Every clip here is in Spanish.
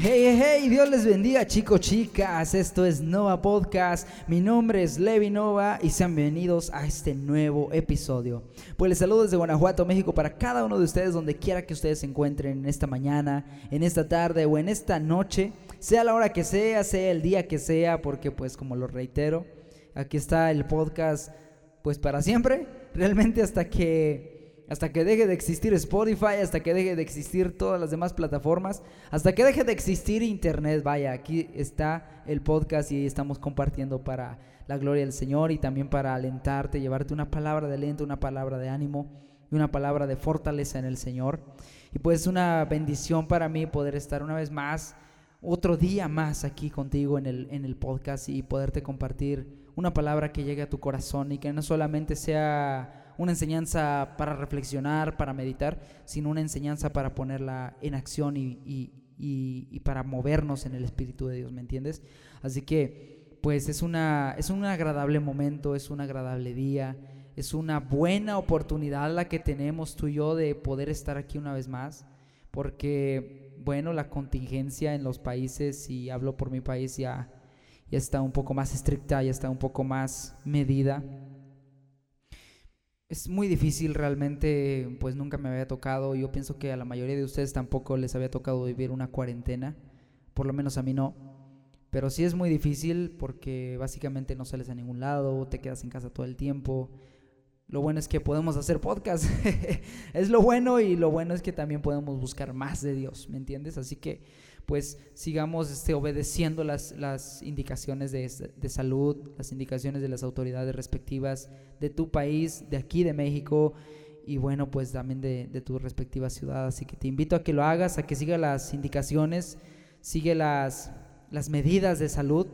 Hey, hey, Dios les bendiga chicos, chicas, esto es Nova Podcast, mi nombre es Levi Nova y sean bienvenidos a este nuevo episodio. Pues les saludo desde Guanajuato, México para cada uno de ustedes donde quiera que ustedes se encuentren en esta mañana, en esta tarde o en esta noche, sea la hora que sea, sea el día que sea, porque pues como lo reitero, aquí está el podcast pues para siempre, realmente hasta que hasta que deje de existir Spotify, hasta que deje de existir todas las demás plataformas, hasta que deje de existir Internet. Vaya, aquí está el podcast y estamos compartiendo para la gloria del Señor y también para alentarte, llevarte una palabra de aliento, una palabra de ánimo y una palabra de fortaleza en el Señor. Y pues es una bendición para mí poder estar una vez más, otro día más aquí contigo en el, en el podcast y poderte compartir una palabra que llegue a tu corazón y que no solamente sea una enseñanza para reflexionar, para meditar, sino una enseñanza para ponerla en acción y, para movernos en el Espíritu de Dios, ¿me entiendes? Así que, pues es, una, es un agradable momento, es un agradable día, es una buena oportunidad la que tenemos tú y yo de poder estar aquí una vez más, porque, bueno, la contingencia en los países, y hablo por mi país, ya, ya está un poco más estricta, ya está un poco más medida es muy difícil realmente, pues nunca me había tocado. Yo pienso que a la mayoría de ustedes tampoco les había tocado vivir una cuarentena, por lo menos a mí no. Pero sí es muy difícil porque básicamente no sales a ningún lado, te quedas en casa todo el tiempo. Lo bueno es que podemos hacer podcast. es lo bueno y lo bueno es que también podemos buscar más de Dios, ¿me entiendes? Así que pues sigamos este, obedeciendo las, las indicaciones de, de, salud, las indicaciones de las autoridades respectivas de tu país, de aquí de México y bueno, pues también de, de tu respectiva ciudad. Así que te invito a que lo hagas, a que siga las indicaciones, sigue las, las medidas de salud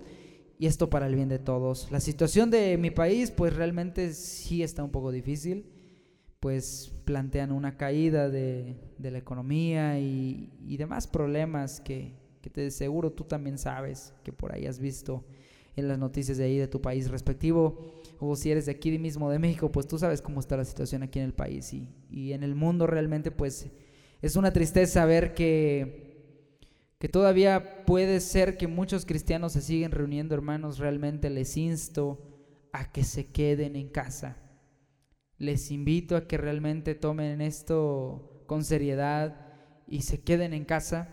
y esto para el bien de todos. La situación de mi país pues realmente sí está un poco difícil pues plantean una caída de, la economía y, demás problemas que, que te seguro tú también sabes, que por ahí has visto en las noticias de ahí de tu país respectivo, o si eres de aquí mismo de México, pues tú sabes cómo está la situación aquí en el país y, y en el mundo realmente pues es una tristeza ver que, que todavía puede ser que muchos cristianos se siguen reuniendo, hermanos, realmente les insto a que se queden en casa les invito a que realmente tomen esto con seriedad y se queden en casa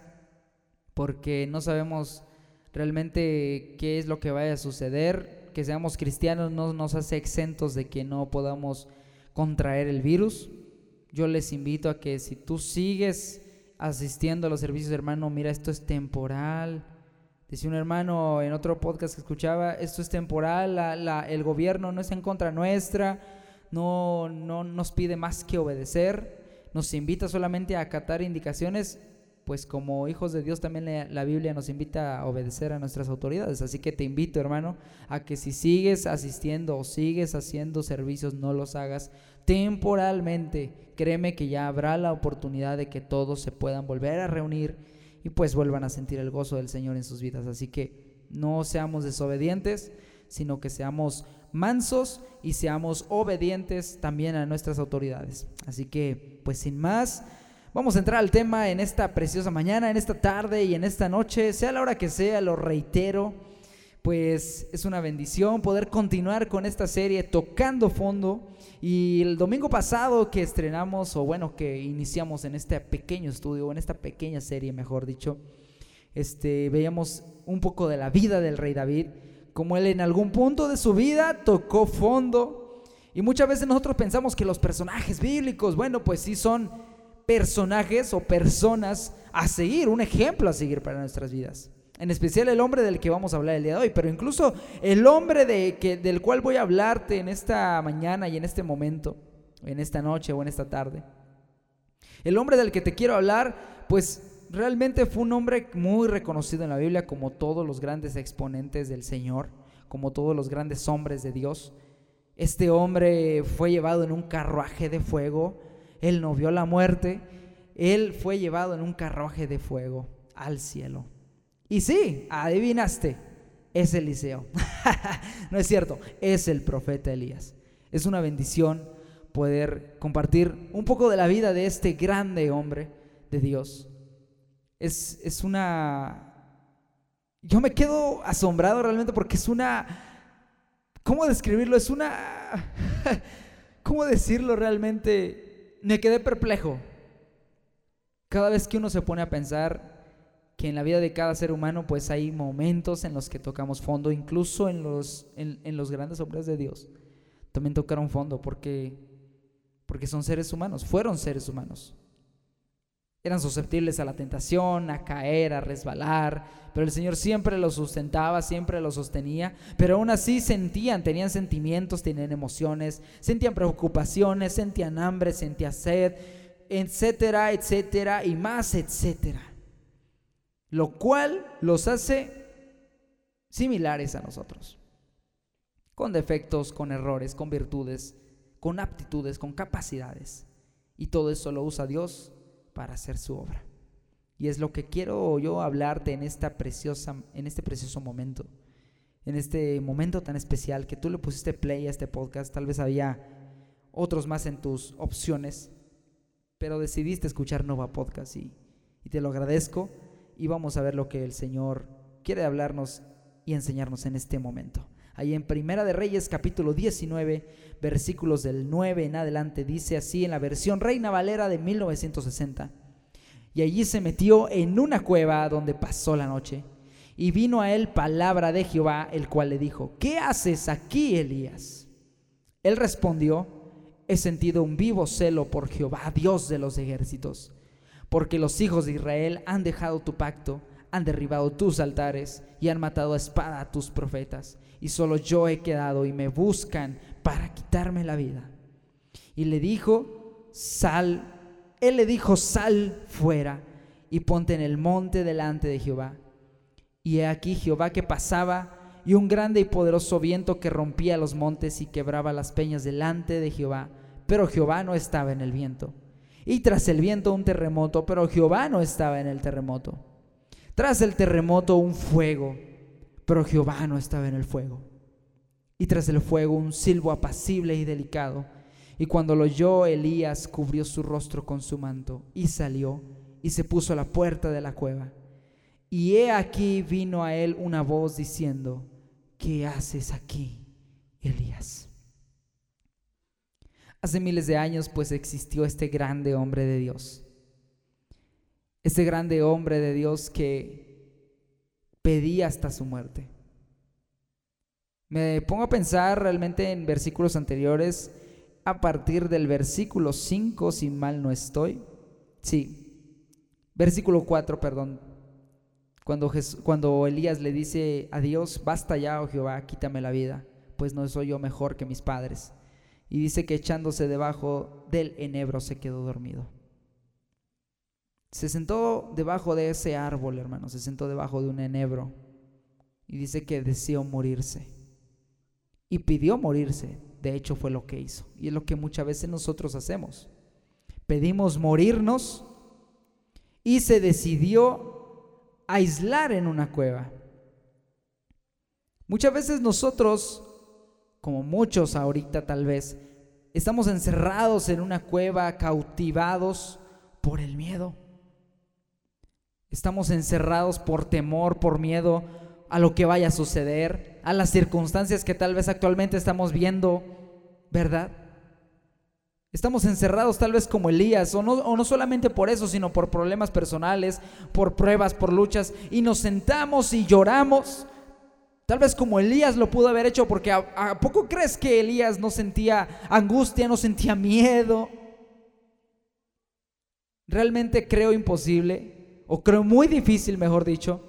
porque no sabemos realmente qué es lo que vaya a suceder. Que seamos cristianos no nos hace exentos de que no podamos contraer el virus. Yo les invito a que si tú sigues asistiendo a los servicios, hermano, mira, esto es temporal. Dice un hermano en otro podcast que escuchaba, esto es temporal, el gobierno no es en contra nuestra, no, no nos pide más que obedecer, nos invita solamente a acatar indicaciones, pues como hijos de Dios también la, Biblia nos invita a obedecer a nuestras autoridades. Así que te invito, hermano, a que si sigues asistiendo o sigues haciendo servicios, no los hagas temporalmente. Créeme que ya habrá la oportunidad de que todos se puedan volver a reunir y pues vuelvan a sentir el gozo del Señor en sus vidas. Así que no seamos desobedientes, sino que seamos mansos y seamos obedientes también a nuestras autoridades. Así que, pues sin más, vamos a entrar al tema en esta preciosa mañana, en esta tarde y en esta noche, sea la hora que sea, lo reitero, pues es una bendición poder continuar con esta serie tocando fondo. Y el domingo pasado que estrenamos, o bueno, que iniciamos en este pequeño estudio, en esta pequeña serie, mejor dicho, este, veíamos un poco de la vida del rey David como él en algún punto de su vida tocó fondo. Y muchas veces nosotros pensamos que los personajes bíblicos, bueno, pues sí son personajes o personas a seguir, un ejemplo a seguir para nuestras vidas. En especial el hombre del que vamos a hablar el día de hoy, pero incluso el hombre de que, del cual voy a hablarte en esta mañana y en este momento, en esta noche o en esta tarde. El hombre del que te quiero hablar, pues realmente fue un hombre muy reconocido en la Biblia como todos los grandes exponentes del Señor, como todos los grandes hombres de Dios. Este hombre fue llevado en un carruaje de fuego, él no vio la muerte, él fue llevado en un carruaje de fuego al cielo. Y sí, adivinaste, es Eliseo. no es cierto, es el profeta Elías. Es una bendición poder compartir un poco de la vida de este grande hombre de Dios. Es, es una... Yo me quedo asombrado realmente porque es una... ¿Cómo describirlo? Es una... ¿Cómo decirlo realmente? Me quedé perplejo. Cada vez que uno se pone a pensar que en la vida de cada ser humano pues hay momentos en los que tocamos fondo, incluso en los, en, los grandes hombres de Dios. También tocaron fondo porque, porque son seres humanos, fueron seres humanos. Eran susceptibles a la tentación, a caer, a resbalar, pero el Señor siempre los sustentaba, siempre los sostenía, pero aún así sentían, tenían sentimientos, tenían emociones, sentían preocupaciones, sentían hambre, sentían sed, etcétera, etcétera, y más, etcétera. Lo cual los hace similares a nosotros, con defectos, con errores, con virtudes, con aptitudes, con capacidades. Y todo eso lo usa Dios para hacer su obra. Y es lo que quiero yo hablarte en, esta preciosa, en este precioso momento, en este momento tan especial que tú le pusiste play a este podcast, tal vez había otros más en tus opciones, pero decidiste escuchar Nova Podcast y, y te lo agradezco y vamos a ver lo que el Señor quiere hablarnos y enseñarnos en este momento. Ahí en Primera de Reyes capítulo 19, versículos del 9 en adelante, dice así en la versión Reina Valera de 1960. Y allí se metió en una cueva donde pasó la noche. Y vino a él palabra de Jehová, el cual le dijo, ¿qué haces aquí, Elías? Él respondió, he sentido un vivo celo por Jehová, Dios de los ejércitos, porque los hijos de Israel han dejado tu pacto, han derribado tus altares y han matado a espada a tus profetas y solo yo he quedado y me buscan para quitarme la vida. Y le dijo, sal, él le dijo, sal fuera y ponte en el monte delante de Jehová. Y he aquí Jehová que pasaba y un grande y poderoso viento que rompía los montes y quebraba las peñas delante de Jehová, pero Jehová no estaba en el viento. Y tras el viento un terremoto, pero Jehová no estaba en el terremoto. Tras el terremoto un fuego pero Jehová no estaba en el fuego. Y tras el fuego un silbo apacible y delicado. Y cuando lo oyó Elías cubrió su rostro con su manto y salió y se puso a la puerta de la cueva. Y he aquí vino a él una voz diciendo, ¿qué haces aquí, Elías? Hace miles de años pues existió este grande hombre de Dios. Este grande hombre de Dios que pedía hasta su muerte. Me pongo a pensar realmente en versículos anteriores, a partir del versículo 5, si mal no estoy. Sí, versículo 4, perdón. Cuando, cuando Elías le dice a Dios, basta ya, oh Jehová, quítame la vida, pues no soy yo mejor que mis padres. Y dice que echándose debajo del enebro se quedó dormido. Se sentó debajo de ese árbol, hermano, se sentó debajo de un enebro y dice que deseó morirse. Y pidió morirse, de hecho fue lo que hizo. Y es lo que muchas veces nosotros hacemos. Pedimos morirnos y se decidió aislar en una cueva. Muchas veces nosotros, como muchos ahorita tal vez, estamos encerrados en una cueva, cautivados por el miedo. Estamos encerrados por temor, por miedo a lo que vaya a suceder, a las circunstancias que tal vez actualmente estamos viendo, ¿verdad? Estamos encerrados tal vez como Elías, o no, o no, solamente por eso, sino por problemas personales, por pruebas, por luchas, y nos sentamos y lloramos. Tal vez como Elías lo pudo haber hecho, porque a, ¿a poco crees que Elías no sentía angustia, no sentía miedo? Realmente creo imposible o creo muy difícil, mejor dicho,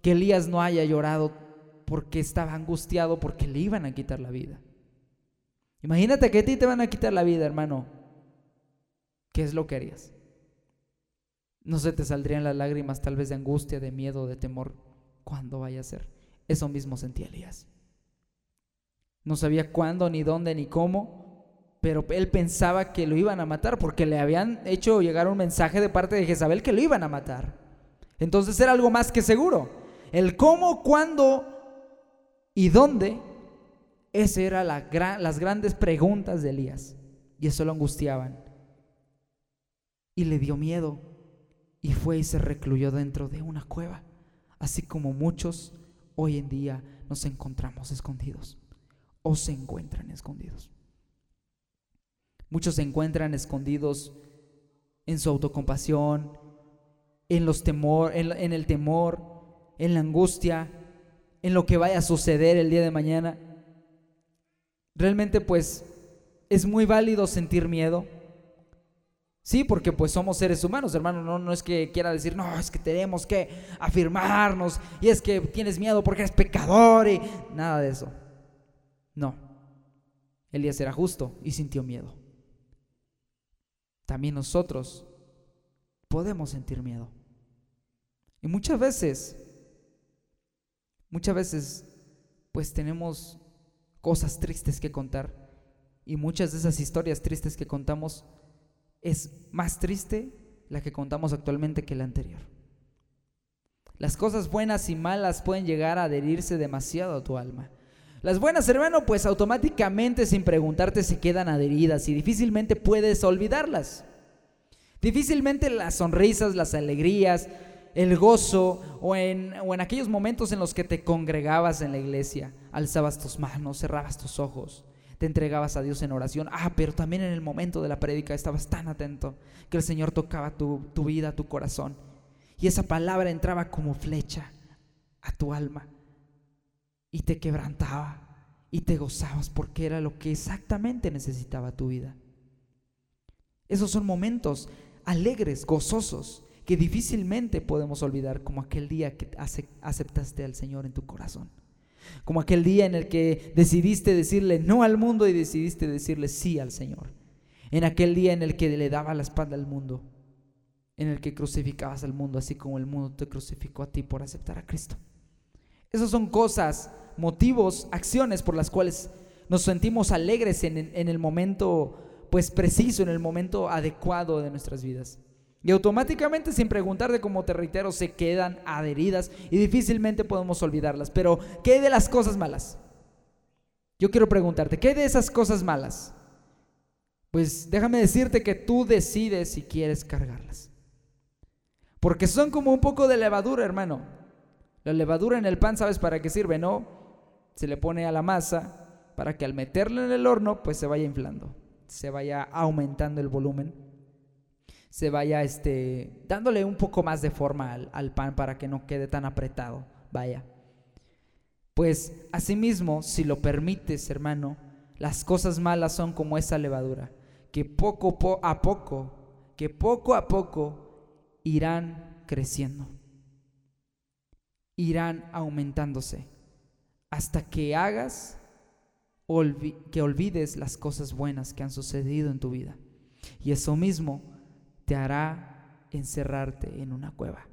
que Elías no haya llorado porque estaba angustiado porque le iban a quitar la vida. Imagínate que a ti te van a quitar la vida, hermano. ¿Qué es lo que harías? No se te saldrían las lágrimas tal vez de angustia, de miedo, de temor. ¿Cuándo vaya a ser? Eso mismo sentía Elías. No sabía cuándo, ni dónde, ni cómo, pero él pensaba que lo iban a matar porque le habían hecho llegar un mensaje de parte de Jezabel que lo iban a matar. Entonces era algo más que seguro. El cómo, cuándo y dónde, esas eran las grandes preguntas de Elías. Y eso lo angustiaban. Y le dio miedo. Y fue y se recluyó dentro de una cueva. Así como muchos hoy en día nos encontramos escondidos. O se encuentran escondidos. Muchos se encuentran escondidos en su autocompasión, en los temor, en el temor, en la angustia, en lo que vaya a suceder el día de mañana. Realmente pues es muy válido sentir miedo. Sí, porque pues somos seres humanos, hermano, no, no es que quiera decir, no, es que tenemos que afirmarnos y es que tienes miedo porque eres pecador y nada de eso. No, Elías era justo y sintió miedo. También nosotros podemos sentir miedo. Y muchas veces Muchas veces pues tenemos cosas tristes que contar y muchas de esas historias tristes que contamos es más triste la que contamos actualmente que la anterior. Las cosas buenas y malas pueden llegar a adherirse demasiado a tu alma. Las buenas, hermano, pues automáticamente sin preguntarte se quedan adheridas y difícilmente puedes olvidarlas. Difícilmente las sonrisas, las alegrías, el gozo o en, o en aquellos momentos en los que te congregabas en la iglesia, alzabas tus manos, cerrabas tus ojos, te entregabas a Dios en oración. Ah, pero también en el momento de la prédica estabas tan atento que el Señor tocaba tu, tu vida, tu corazón. Y esa palabra entraba como flecha a tu alma y te quebrantaba y te gozabas porque era lo que exactamente necesitaba tu vida. Esos son momentos alegres, gozosos, que difícilmente podemos olvidar como aquel día que aceptaste al Señor en tu corazón. Como aquel día en el que decidiste decirle no al mundo y decidiste decirle sí al Señor. En aquel día en el que le daba la espalda al mundo. En el que crucificabas al mundo así como el mundo te crucificó a ti por aceptar a Cristo. Esas son cosas, motivos, acciones por las cuales nos sentimos alegres en, el momento pues preciso, en el momento adecuado de nuestras vidas. Y automáticamente, sin preguntarte, como te reitero, se quedan adheridas y difícilmente podemos olvidarlas. Pero, ¿qué de las cosas malas? Yo quiero preguntarte, ¿qué de esas cosas malas? Pues déjame decirte que tú decides si quieres cargarlas. Porque son como un poco de levadura, hermano. La levadura en el pan, ¿sabes para qué sirve? No, se le pone a la masa para que al meterla en el horno, pues se vaya inflando, se vaya aumentando el volumen se vaya este, dándole un poco más de forma al, pan para que no quede tan apretado. Vaya. Pues asimismo, si lo permites, hermano, las cosas malas son como esa levadura, que poco a poco, que poco a poco irán creciendo, irán aumentándose, hasta que hagas que olvides las cosas buenas que han sucedido en tu vida. Y eso mismo te hará encerrarte en una cueva,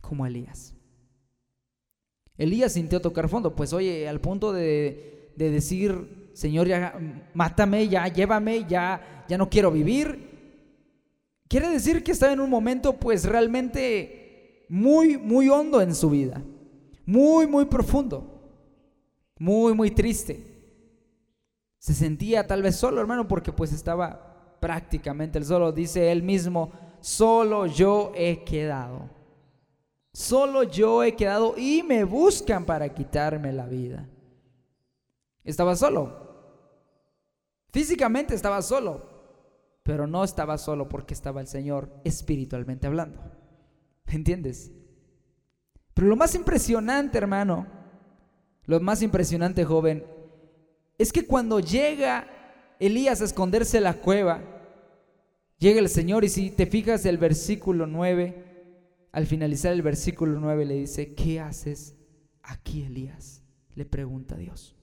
como Elías. Elías sintió tocar fondo, pues oye, al punto de, decir, Señor, ya mátame, ya llévame, ya, ya no quiero vivir. Quiere decir que estaba en un momento pues realmente muy, muy hondo en su vida, muy, muy profundo, muy, muy triste. Se sentía tal vez solo, hermano, porque pues estaba prácticamente el solo, dice él mismo, solo yo he quedado. Solo yo he quedado y me buscan para quitarme la vida. Estaba solo. Físicamente estaba solo, pero no estaba solo porque estaba el Señor espiritualmente hablando. ¿Entiendes? Pero lo más impresionante, hermano, lo más impresionante, joven, es que cuando llega Elías a esconderse en la cueva, llega el Señor y si te fijas el versículo 9, al finalizar el versículo 9 le dice, ¿qué haces aquí, Elías? Le pregunta a Dios.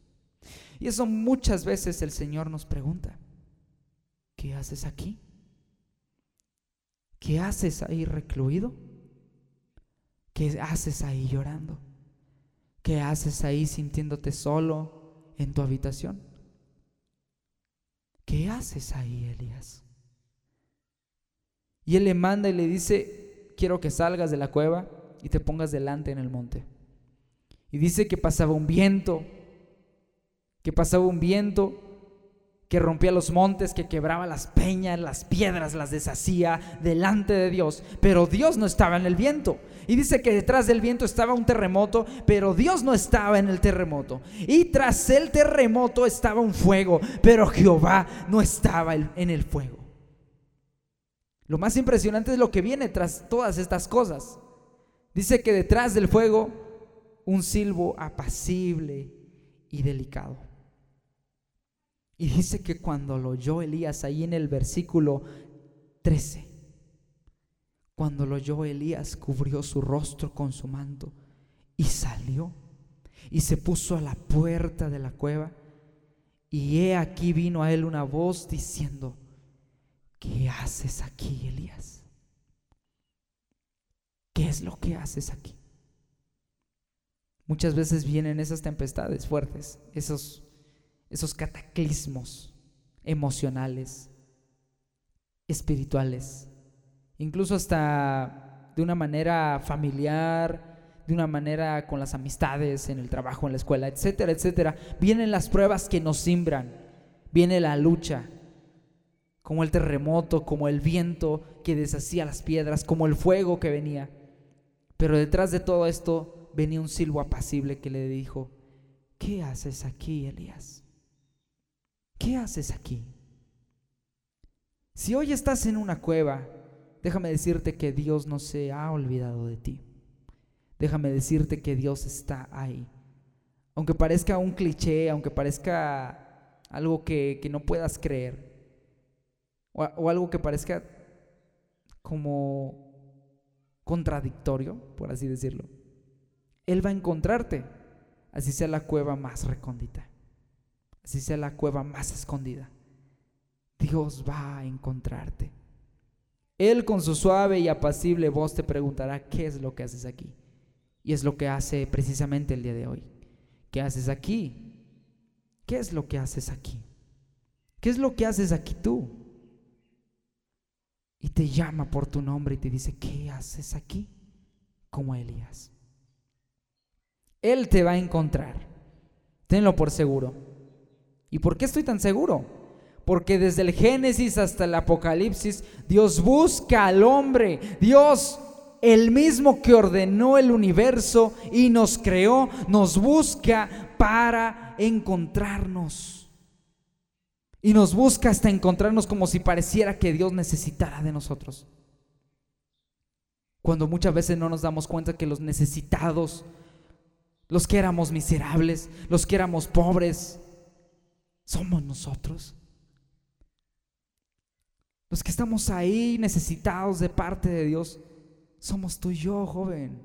Y eso muchas veces el Señor nos pregunta, ¿qué haces aquí? ¿Qué haces ahí recluido? ¿Qué haces ahí llorando? ¿Qué haces ahí sintiéndote solo, en tu habitación. ¿Qué haces ahí, Elías? Y él le manda y le dice, quiero que salgas de la cueva y te pongas delante en el monte. Y dice que pasaba un viento, que pasaba un viento que rompía los montes, que quebraba las peñas, las piedras, las deshacía delante de Dios. Pero Dios no estaba en el viento. Y dice que detrás del viento estaba un terremoto, pero Dios no estaba en el terremoto. Y tras el terremoto estaba un fuego, pero Jehová no estaba en el fuego. Lo más impresionante es lo que viene tras todas estas cosas. Dice que detrás del fuego un silbo apacible y delicado. Y dice que cuando lo oyó Elías ahí en el versículo 13, cuando lo oyó Elías cubrió su rostro con su manto y salió y se puso a la puerta de la cueva. Y he aquí vino a él una voz diciendo, ¿qué haces aquí, Elías? ¿Qué es lo que haces aquí? Muchas veces vienen esas tempestades fuertes, esos esos cataclismos emocionales, espirituales, incluso hasta de una manera familiar, de una manera con las amistades, en el trabajo, en la escuela, etcétera, etcétera. Vienen las pruebas que nos simbran, viene la lucha, como el terremoto, como el viento que deshacía las piedras, como el fuego que venía. Pero detrás de todo esto venía un silbo apacible que le dijo, ¿qué haces aquí, Elías? ¿Qué haces aquí? Si hoy estás en una cueva, déjame decirte que Dios no se ha olvidado de ti. Déjame decirte que Dios está ahí. Aunque parezca un cliché, aunque parezca algo que, no puedas creer, o, o algo que parezca como contradictorio, por así decirlo, Él va a encontrarte, así sea la cueva más recóndita así sea la cueva más escondida, Dios va a encontrarte. Él con su suave y apacible voz te preguntará, ¿qué es lo que haces aquí? Y es lo que hace precisamente el día de hoy. ¿Qué haces aquí? ¿Qué es lo que haces aquí? ¿Qué es lo que haces aquí tú? Y te llama por tu nombre y te dice, ¿qué haces aquí? Como Elías. Él te va a encontrar. Tenlo por seguro. ¿Y por qué estoy tan seguro? Porque desde el Génesis hasta el Apocalipsis, Dios busca al hombre. Dios, el mismo que ordenó el universo y nos creó, nos busca para encontrarnos. Y nos busca hasta encontrarnos como si pareciera que Dios necesitara de nosotros. Cuando muchas veces no nos damos cuenta que los necesitados, los que éramos miserables, los que éramos pobres, somos nosotros. Los que estamos ahí necesitados de parte de Dios, somos tú y yo, joven.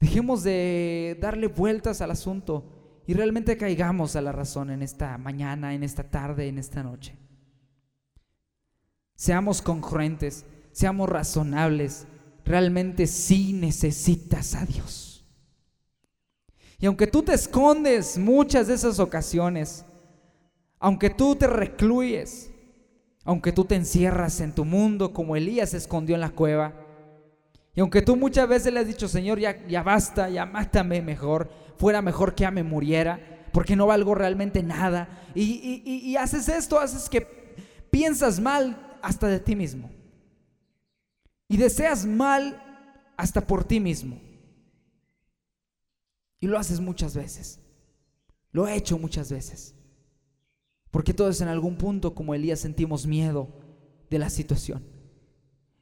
Dejemos de darle vueltas al asunto y realmente caigamos a la razón en esta mañana, en esta tarde, en esta noche. Seamos congruentes, seamos razonables. Realmente sí necesitas a Dios. Y aunque tú te escondes muchas de esas ocasiones, aunque tú te recluyes, aunque tú te encierras en tu mundo como Elías se escondió en la cueva, y aunque tú muchas veces le has dicho, Señor, ya, ya basta, ya mátame mejor, fuera mejor que ya me muriera, porque no valgo realmente nada, y, y haces esto, haces que piensas mal hasta de ti mismo, y deseas mal hasta por ti mismo, y lo haces muchas veces, lo he hecho muchas veces. Porque todos en algún punto, como Elías, sentimos miedo de la situación.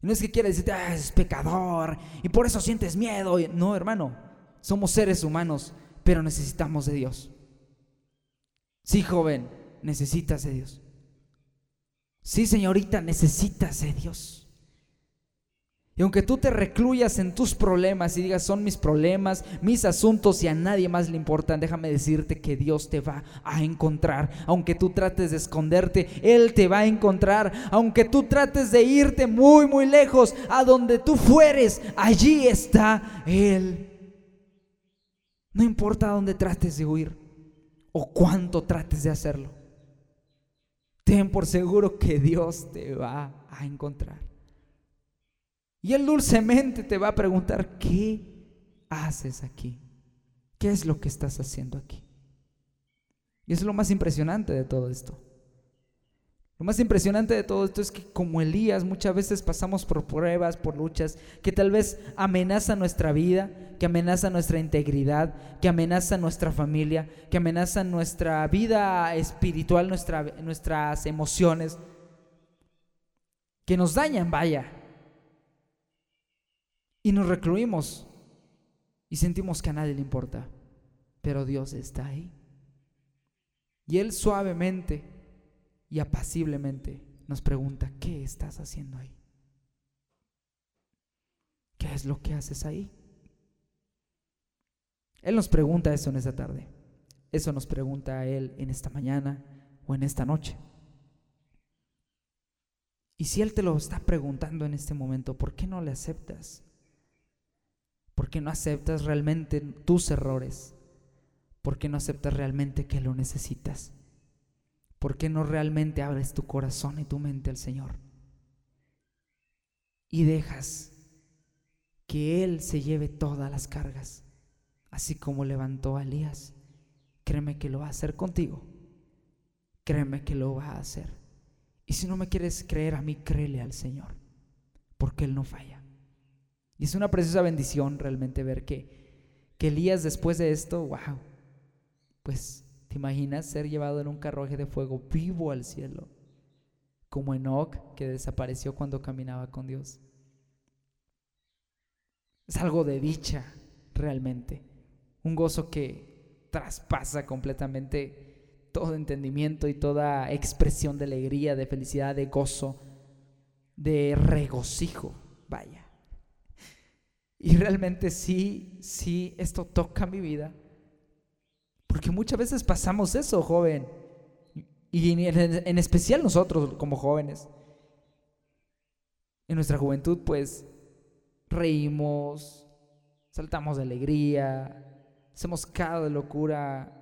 no es que quiera decirte, ah, es pecador y por eso sientes miedo. No, hermano, somos seres humanos, pero necesitamos de Dios. Sí, joven, necesitas de Dios. Sí, señorita, necesitas de Dios. Y aunque tú te recluyas en tus problemas y digas, son mis problemas, mis asuntos y a nadie más le importan, déjame decirte que Dios te va a encontrar. Aunque tú trates de esconderte, Él te va a encontrar. Aunque tú trates de irte muy, muy lejos, a donde tú fueres, allí está Él. No importa dónde trates de huir. o cuánto trates de hacerlo. Ten por seguro que Dios te va a encontrar. Y Él dulcemente te va a preguntar, ¿qué haces aquí? ¿Qué es lo que estás haciendo aquí? Y eso es lo más impresionante de todo esto. Lo más impresionante de todo esto es que como Elías muchas veces pasamos por pruebas, por luchas que tal vez amenazan nuestra vida, que amenazan nuestra integridad, que amenazan nuestra familia, que amenazan nuestra vida espiritual, nuestra, nuestras emociones, que nos dañan, vaya. Y nos recluimos y sentimos que a nadie le importa, pero Dios está ahí. Y Él suavemente y apaciblemente nos pregunta, ¿qué estás haciendo ahí? ¿Qué es lo que haces ahí? Él nos pregunta eso en esta tarde. Eso nos pregunta a Él en esta mañana o en esta noche. Y si Él te lo está preguntando en este momento, ¿por qué no le aceptas? ¿Por qué no aceptas realmente tus errores? ¿Por qué no aceptas realmente que lo necesitas? ¿por qué no realmente abres tu corazón y tu mente al Señor? Y dejas que Él se lleve todas las cargas, así como levantó a Elías. Créeme que lo va a hacer contigo. Créeme que lo va a hacer. Y si no me quieres creer a mí, créele al Señor, porque Él no falla. Y es una preciosa bendición realmente ver que, que Elías después de esto, wow, pues ¿Te imaginas ser llevado en un carruaje de fuego vivo al cielo? Como Enoch que desapareció cuando caminaba con Dios. Es algo de dicha, realmente. Un gozo que traspasa completamente todo entendimiento y toda expresión de alegría, de felicidad, de gozo, de regocijo. Vaya. Y realmente sí, sí, esto toca mi vida porque muchas veces pasamos eso, joven. Y en, especial nosotros como jóvenes. En nuestra juventud, pues, reímos, saltamos de alegría, hacemos cada de locura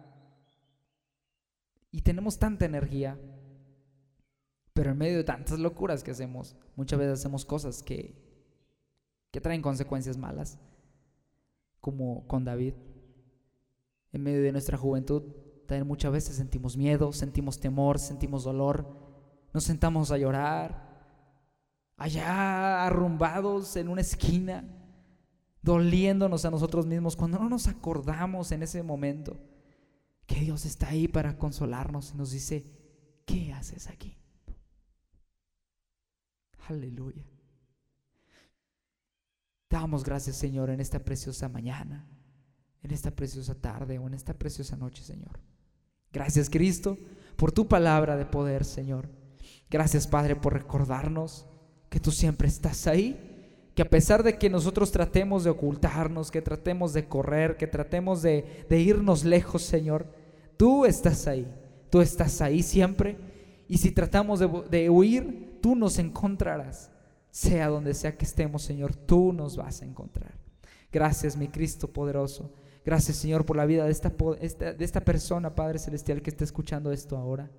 y tenemos tanta energía. Pero en medio de tantas locuras que hacemos, muchas veces hacemos cosas que, que traen consecuencias malas, como con David en medio de nuestra juventud. También muchas veces sentimos miedo, sentimos temor, sentimos dolor, nos sentamos a llorar, allá arrumbados en una esquina, doliéndonos a nosotros mismos, cuando no nos acordamos en ese momento que Dios está ahí para consolarnos y nos dice, ¿qué haces aquí? Aleluya. Damos gracias Señor en esta preciosa mañana en esta preciosa tarde o en esta preciosa noche, Señor. Gracias, Cristo, por tu palabra de poder, Señor. Gracias, Padre, por recordarnos que tú siempre estás ahí que a pesar de que nosotros tratemos de ocultarnos, que tratemos de correr, que tratemos de, irnos lejos, Señor, tú estás ahí, tú estás ahí siempre. Y si tratamos de, de huir, tú nos encontrarás. Sea donde sea que estemos, Señor, tú nos vas a encontrar. Gracias, mi Cristo poderoso. Gracias, Señor, por la vida de esta, de esta persona, Padre Celestial, que está escuchando esto ahora.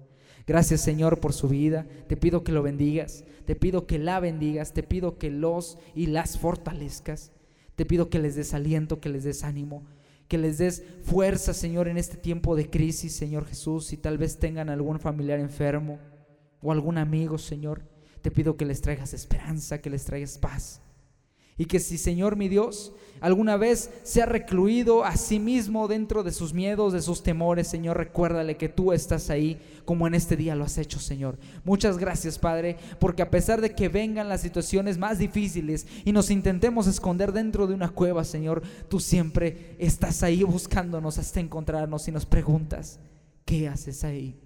Gracias, Señor, por su vida. Te pido que lo bendigas. Te pido que la bendigas. Te pido que los y las fortalezcas. Te pido que les des aliento, que les des ánimo, que les des fuerza, Señor, en este tiempo de crisis, Señor Jesús. Si tal vez tengan algún familiar enfermo o algún amigo, Señor, te pido que les traigas esperanza, que les traigas paz. Y que si, Señor mi Dios, alguna vez se ha recluido a sí mismo dentro de sus miedos, de sus temores, Señor, recuérdale que tú estás ahí como en este día lo has hecho, Señor. Muchas gracias, Padre, porque a pesar de que vengan las situaciones más difíciles y nos intentemos esconder dentro de una cueva, Señor, tú siempre estás ahí buscándonos hasta encontrarnos y nos preguntas, ¿qué haces ahí?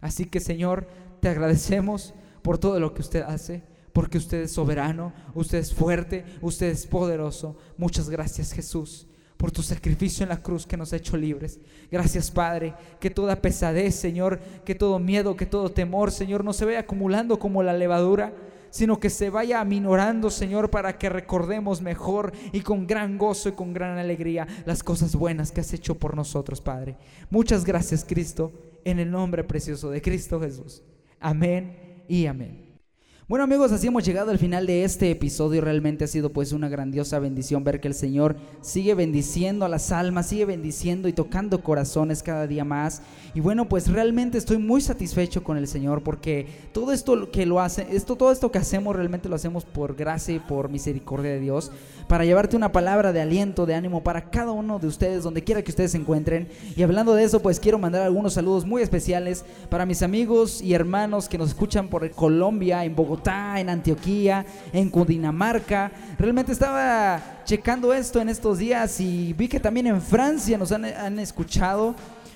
Así que, Señor, te agradecemos por todo lo que usted hace porque usted es soberano, usted es fuerte, usted es poderoso. Muchas gracias Jesús por tu sacrificio en la cruz que nos ha hecho libres. Gracias Padre, que toda pesadez, Señor, que todo miedo, que todo temor, Señor, no se vaya acumulando como la levadura, sino que se vaya aminorando, Señor, para que recordemos mejor y con gran gozo y con gran alegría las cosas buenas que has hecho por nosotros, Padre. Muchas gracias, Cristo, en el nombre precioso de Cristo Jesús. Amén y amén. Bueno amigos, así hemos llegado al final de este episodio. Realmente ha sido pues una grandiosa bendición ver que el Señor sigue bendiciendo a las almas, sigue bendiciendo y tocando corazones cada día más. Y bueno, pues realmente estoy muy satisfecho con el Señor porque todo esto que lo hace, esto, todo esto que hacemos realmente lo hacemos por gracia y por misericordia de Dios, para llevarte una palabra de aliento, de ánimo para cada uno de ustedes, donde quiera que ustedes se encuentren. Y hablando de eso, pues quiero mandar algunos saludos muy especiales para mis amigos y hermanos que nos escuchan por Colombia, en Bogotá en Antioquía, en Cundinamarca. Realmente estaba checando esto en estos días y vi que también en Francia nos han, han escuchado.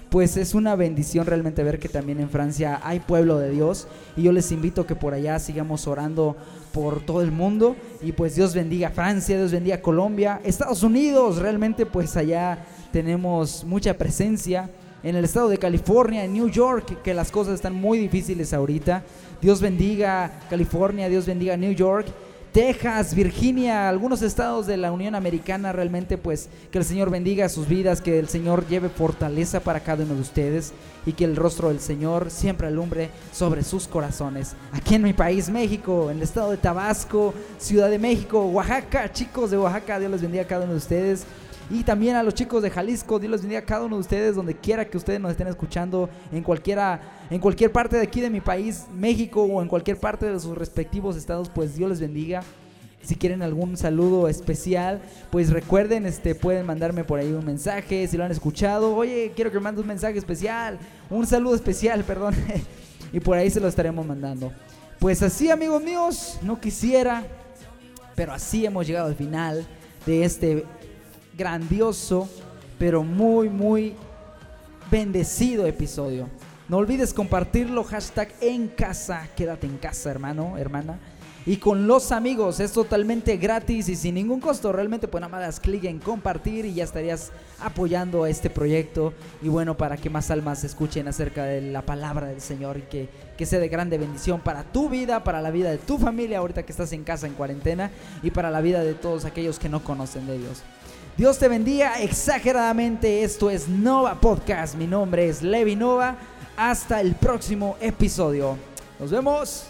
Pues es una bendición realmente ver que también en Francia hay pueblo de Dios. Y yo les invito que por allá sigamos orando por todo el mundo. Y pues Dios bendiga Francia, Dios bendiga Colombia, Estados Unidos, realmente pues allá tenemos mucha presencia en el estado de California, en New York, que las cosas están muy difíciles ahorita. Dios bendiga California, Dios bendiga New York. Texas, Virginia, algunos estados de la Unión Americana, realmente pues que el Señor bendiga sus vidas, que el Señor lleve fortaleza para cada uno de ustedes y que el rostro del Señor siempre alumbre sobre sus corazones. Aquí en mi país, México, en el estado de Tabasco, Ciudad de México, Oaxaca, chicos de Oaxaca, Dios les bendiga a cada uno de ustedes. Y también a los chicos de Jalisco, Dios les bendiga a cada uno de ustedes, donde quiera que ustedes nos estén escuchando, en, cualquiera, en cualquier parte de aquí de mi país, México, o en cualquier parte de sus respectivos estados, pues Dios les bendiga. Si quieren algún saludo especial, pues recuerden, este, pueden mandarme por ahí un mensaje, si lo han escuchado. Oye, quiero que me mandes un mensaje especial, un saludo especial, perdón. y por ahí se lo estaremos mandando. Pues así, amigos míos, no quisiera, pero así hemos llegado al final de este grandioso, pero muy, muy bendecido episodio. No olvides compartirlo, hashtag en casa, quédate en casa, hermano, hermana. Y con los amigos, es totalmente gratis y sin ningún costo. Realmente, pues nada más clic en compartir y ya estarías apoyando a este proyecto. Y bueno, para que más almas escuchen acerca de la palabra del Señor y que, que sea de grande bendición para tu vida, para la vida de tu familia, ahorita que estás en casa en cuarentena, y para la vida de todos aquellos que no conocen de Dios. Dios te bendiga exageradamente. Esto es Nova Podcast. Mi nombre es Levi Nova. Hasta el próximo episodio. Nos vemos.